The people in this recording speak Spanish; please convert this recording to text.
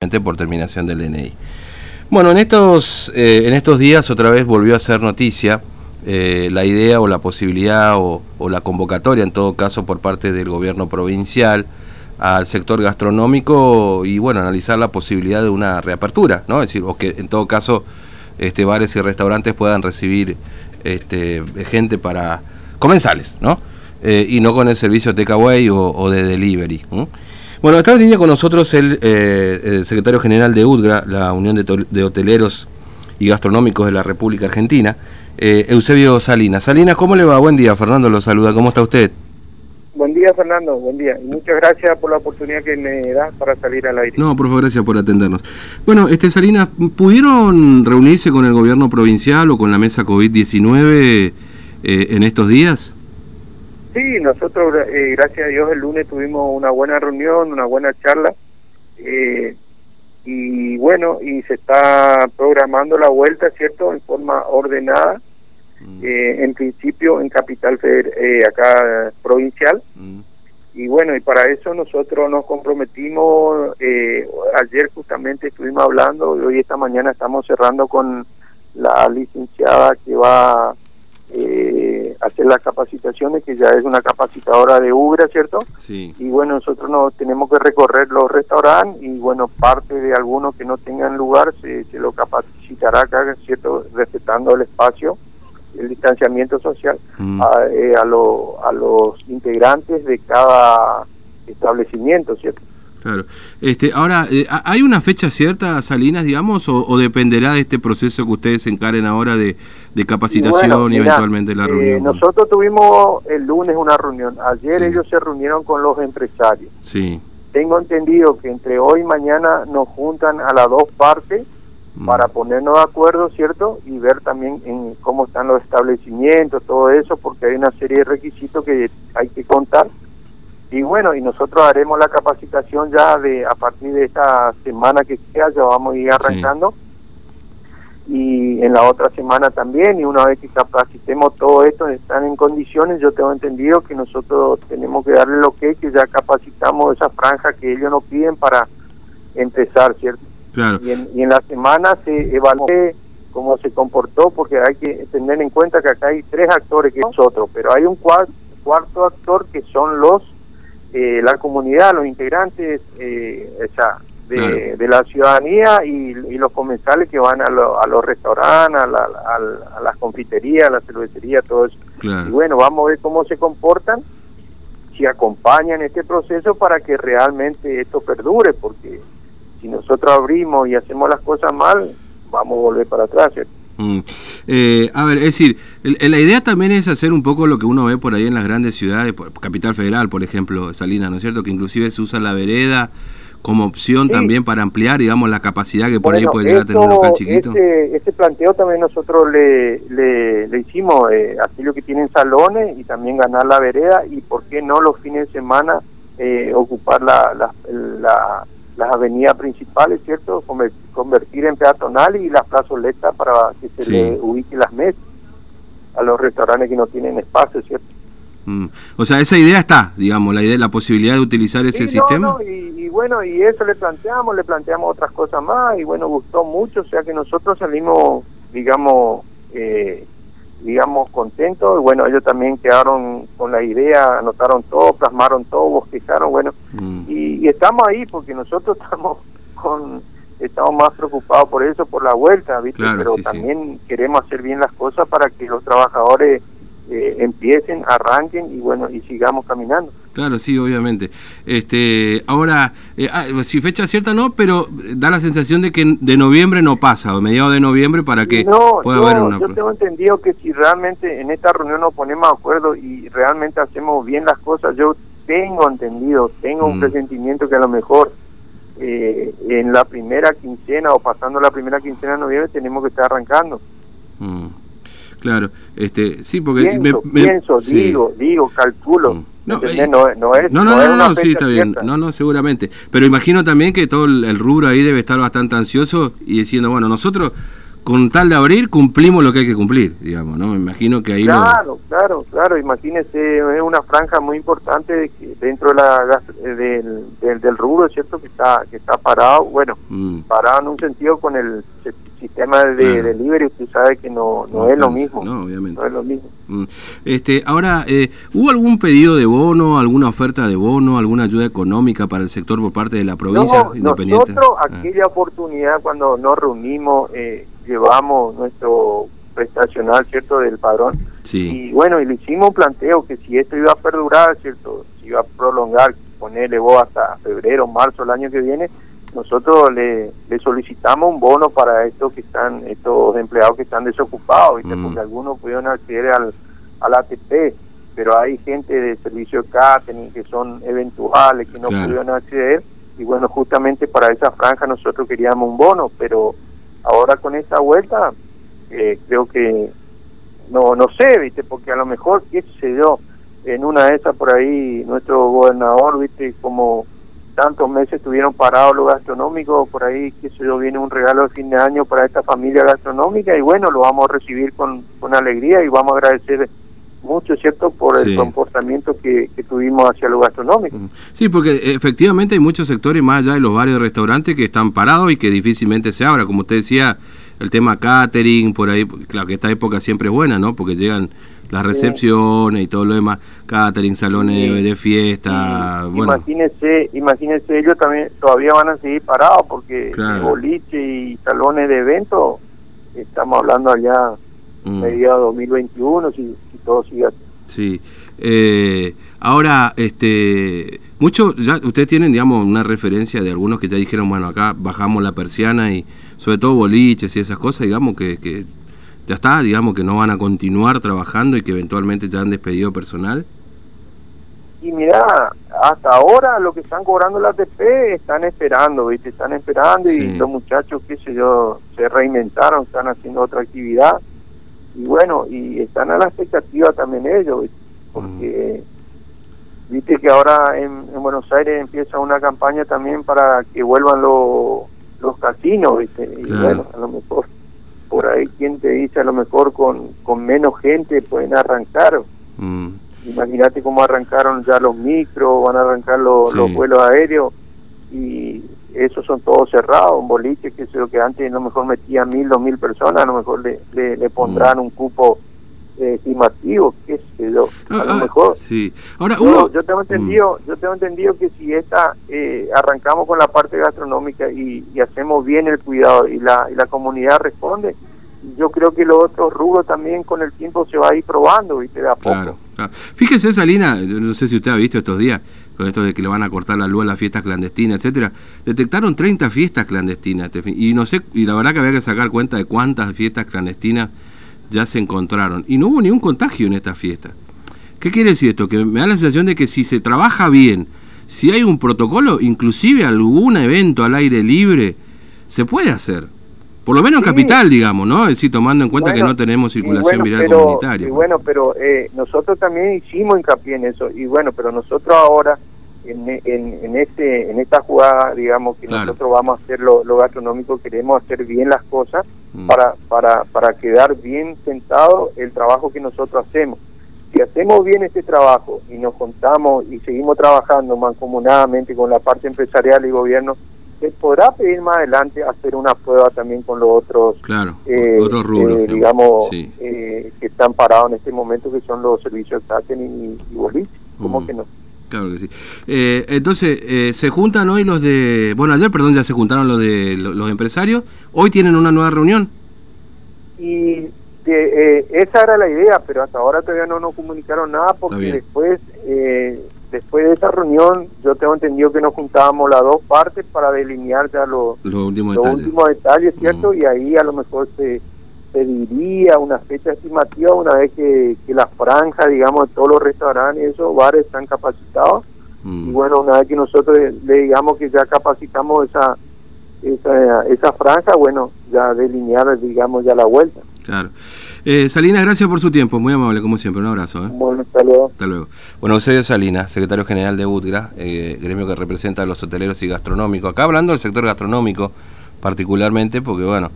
por terminación del DNI. Bueno, en estos, eh, en estos días otra vez volvió a ser noticia eh, la idea o la posibilidad o, la convocatoria, en todo caso, por parte del gobierno provincial al sector gastronómico y, bueno, analizar la posibilidad de una reapertura, ¿no? Es decir, o que en todo caso este, bares y restaurantes puedan recibir este, gente para comensales, ¿no? Eh, y no con el servicio takeaway o, o de delivery. Bueno, está en línea con nosotros el, eh, secretario general de UDGRA, la Unión de, Hoteleros y Gastronómicos de la República Argentina, eh, Eusebio Salinas. Salinas, ¿cómo le va? Buen día, Fernando lo saluda. ¿Cómo está usted? Buen día, Fernando. Buen día. Y muchas gracias por la oportunidad que me da para salir al aire. No, por favor, gracias por atendernos. Bueno, este Salinas, ¿pudieron reunirse con el gobierno provincial o con la mesa COVID-19 eh, en estos días? Sí, nosotros, eh, gracias a Dios, el lunes tuvimos una buena reunión, una buena charla. Eh, y bueno, y se está programando la vuelta, ¿cierto?, en forma ordenada. Mm. Eh, en principio en Capital Feder acá provincial. Mm. Y bueno, y para eso nosotros nos comprometimos, ayer justamente estuvimos hablando y hoy esta mañana estamos cerrando con la licenciada que va eh, hacer las capacitaciones, que ya es una capacitadora de UGRA, ¿cierto? Sí. Y bueno, nosotros nos tenemos que recorrer los restaurantes y bueno, parte de algunos que no tengan lugar se, se lo capacitará acá, ¿cierto? Respetando el espacio, el distanciamiento social mm. a, eh, a, a los integrantes de cada establecimiento, ¿cierto? Claro. Este, ahora, eh, ¿hay una fecha cierta, Salinas, digamos, o, dependerá de este proceso que ustedes encaren ahora de, capacitación y, eventualmente la eh, reunión? nosotros tuvimos el lunes una reunión. Ayer ellos se reunieron con los empresarios. Sí. Tengo entendido que entre hoy y mañana nos juntan a las dos partes mm. para ponernos de acuerdo, ¿cierto? Y ver también en cómo están los establecimientos, todo eso, porque hay una serie de requisitos que hay que contar y bueno, y nosotros haremos la capacitación ya de a partir de esta semana que sea, ya vamos a ir arrancando. Y en la otra semana también, y una vez que capacitemos todo esto, están en condiciones, yo tengo entendido que nosotros tenemos que darle lo que que ya capacitamos esa franja que ellos nos piden para empezar, ¿cierto? Claro. Y, en, y en la semana se evalúe cómo se comportó, porque hay que tener en cuenta que acá hay tres actores que nosotros, pero hay un cuarto, cuarto actor que son los eh, la comunidad, los integrantes eh, de, la ciudadanía y, los comensales que van a, a los restaurantes, a, las confiterías, a la cervecería, todo eso. Y bueno, vamos a ver cómo se comportan, si acompañan este proceso para que realmente esto perdure, porque si nosotros abrimos y hacemos las cosas mal, vamos a volver para atrás, ¿cierto? Mm. Eh, a ver, es decir, la idea también es hacer un poco lo que uno ve por ahí en las grandes ciudades, Capital Federal, por ejemplo, Salinas, ¿no es cierto? Que inclusive se usa la vereda como opción también para ampliar, digamos, la capacidad que por ahí puede llegar a tener un local chiquito. Este, este, planteo también nosotros le, le, hicimos, eh, lo que tienen salones y también ganar la vereda y por qué no los fines de semana eh, ocupar la, la las avenidas principales, ¿cierto? Convertir en peatonal y las plazoletas para que se le ubique las mesas a los restaurantes que no tienen espacio, ¿cierto? Mm. O sea, esa idea está, digamos, la idea, la posibilidad de utilizar ese sistema. y, bueno, y eso le planteamos, le planteamos otras cosas más y bueno, gustó mucho, o sea que nosotros salimos, digamos, eh, digamos, contentos. Y bueno, ellos también quedaron con la idea, anotaron todo, plasmaron todo, bosquejaron, bueno, mm. y, estamos ahí porque nosotros estamos con estamos más preocupados por eso, por la vuelta, ¿viste? Pero también queremos hacer bien las cosas para que los trabajadores eh, empiecen, arranquen y bueno, y sigamos caminando. Claro, sí, obviamente. Este, ahora, eh, ah, si fecha cierta no, pero da la sensación de que de noviembre no pasa, o mediados de noviembre para que pueda haber una... Yo tengo entendido que si realmente en esta reunión nos ponemos de acuerdo y realmente hacemos bien las cosas, yo tengo entendido, tengo un mm. presentimiento que a lo mejor eh, en la primera quincena o pasando la primera quincena de noviembre tenemos que estar arrancando. Mm. Claro, este, sí, porque pienso, digo, digo, calculo. Mm. No, eh, no, no, es, no, no, no, sí, está bien. No, no, seguramente. Pero imagino también que todo el, rubro ahí debe estar bastante ansioso y diciendo, bueno, nosotros con tal de abrir, cumplimos lo que hay que cumplir, digamos, ¿no? Me imagino que ahí Claro, claro, claro, imagínese, es una franja muy importante dentro de la, del, del, del, rubro, ¿cierto? Que está, que está parado, bueno, mm. parado en un sentido con el sistema de delivery, usted sabe que no, no, es lo mismo. No, obviamente. No es lo mismo. Mm. Este, ahora, eh, ¿hubo algún pedido de bono, alguna oferta de bono, alguna ayuda económica para el sector por parte de la provincia independiente? Nosotros, ah. aquella oportunidad cuando nos reunimos, eh, llevamos nuestro prestacional, ¿cierto?, del padrón. Y bueno, y le hicimos un planteo que si esto iba a perdurar, ¿cierto?, si iba a prolongar, ponerle vos hasta febrero, marzo, el año que viene, nosotros le, le, solicitamos un bono para estos que están estos empleados que están desocupados mm. porque algunos pudieron acceder al, al ATP pero hay gente de servicio de catering que son eventuales que no pudieron acceder y bueno justamente para esa franja nosotros queríamos un bono pero ahora con esta vuelta eh, creo que no no sé viste porque a lo mejor qué se dio en una de esas por ahí nuestro gobernador viste como tantos meses estuvieron parados los gastronómicos, por ahí, que se yo, viene un regalo de fin de año para esta familia gastronómica y bueno, lo vamos a recibir con, con alegría y vamos a agradecer mucho, ¿cierto?, por el comportamiento que, tuvimos hacia lo gastronómico. Mm. Sí, porque efectivamente hay muchos sectores más allá de los varios restaurantes que están parados y que difícilmente se abra, como usted decía, el tema catering, por ahí, claro que esta época siempre es buena, ¿no?, porque llegan las recepciones y todo lo demás, catering, salones de fiesta. Bueno. Imagínense, imagínense, ellos también todavía van a seguir parados porque boliche y salones de eventos, estamos hablando allá mm. mediados 2021, si, si todo sigue así. Sí. Eh, ahora, este, muchos, ya ustedes tienen, digamos, una referencia de algunos que ya dijeron, bueno, acá bajamos la persiana y sobre todo boliches y esas cosas, digamos, que, que ya está, digamos que no van a continuar trabajando y que eventualmente ya han despedido personal? Y mira, hasta ahora lo que están cobrando la ATP están esperando, ¿viste? Están esperando y los muchachos, qué sé yo, se reinventaron, están haciendo otra actividad. Y bueno, y están a la expectativa también ellos, Porque, viste que ahora en, Buenos Aires empieza una campaña también para que vuelvan los los casinos, ¿viste? Y bueno, a lo mejor por ahí quien te dice a lo mejor con, con menos gente pueden arrancar. Mm. Imagínate cómo arrancaron ya los micros, van a arrancar los, vuelos aéreos esos son todos cerrados, un boliche que es lo que antes a lo mejor metía mil, dos mil personas, a lo mejor le, le, pondrán mm. un cupo eh, estimativo, qué sé yo, a lo ah, ah, mejor. Sí. Ahora, uno... yo, tengo entendido, mm. yo tengo entendido que si esta eh, arrancamos con la parte gastronómica y, hacemos bien el cuidado y la, y la comunidad responde, yo creo que los otros rubros también con el tiempo se va a ir probando, ¿viste? De a poco. Claro, Fíjese, Salina, no sé si usted ha visto estos días, con esto de que le van a cortar la luz a las fiestas clandestinas, etcétera, detectaron 30 fiestas clandestinas, y no sé, y la verdad que había que sacar cuenta de cuántas fiestas clandestinas ya se encontraron. Y no hubo ningún contagio en esta fiesta. ¿Qué quiere decir esto? Que me da la sensación de que si se trabaja bien, si hay un protocolo, inclusive algún evento al aire libre, se puede hacer. Por lo menos en capital, digamos, ¿no? Es decir, tomando en cuenta que no tenemos circulación viral comunitaria. Y bueno, pero eh, nosotros también hicimos hincapié en eso. Y bueno, pero nosotros ahora, en, en, este, en esta jugada, digamos, que nosotros vamos a hacer lo, lo, gastronómico, queremos hacer bien las cosas mm. para, para, para quedar bien sentado el trabajo que nosotros hacemos. Si hacemos bien este trabajo y nos contamos y seguimos trabajando mancomunadamente con la parte empresarial y gobierno, se podrá pedir más adelante hacer una prueba también con los otros, claro, eh, otros rubros, eh, digamos, eh, que están parados en este momento, que son los servicios de y, y boliche. ¿Cómo mm. que no? Claro que sí. entonces, se juntan hoy los de. Bueno, ayer, perdón, ya se juntaron los de los empresarios. Hoy tienen una nueva reunión. Y esa era la idea, pero hasta ahora todavía no nos comunicaron nada porque después eh, después de esa reunión yo tengo entendido que nos juntábamos las dos partes para delinear ya los, últimos, detalles. ¿cierto? Y ahí a lo mejor se, se diría una fecha estimativa una vez que, que la franja, digamos, de todos los restaurantes y esos bares están capacitados. Mm. Y bueno, una vez que nosotros le digamos que ya capacitamos esa, esa, esa franja, bueno, ya delinear, digamos, ya la vuelta. Claro. Eh, Salinas, gracias por su tiempo, muy amable como siempre, un abrazo. ¿eh? Bueno, hasta luego. Hasta luego. Bueno, Eusebio Salinas, secretario general de UTGRA, eh, gremio que representa a los hoteleros y gastronómicos. Acá hablando del sector gastronómico particularmente, porque bueno,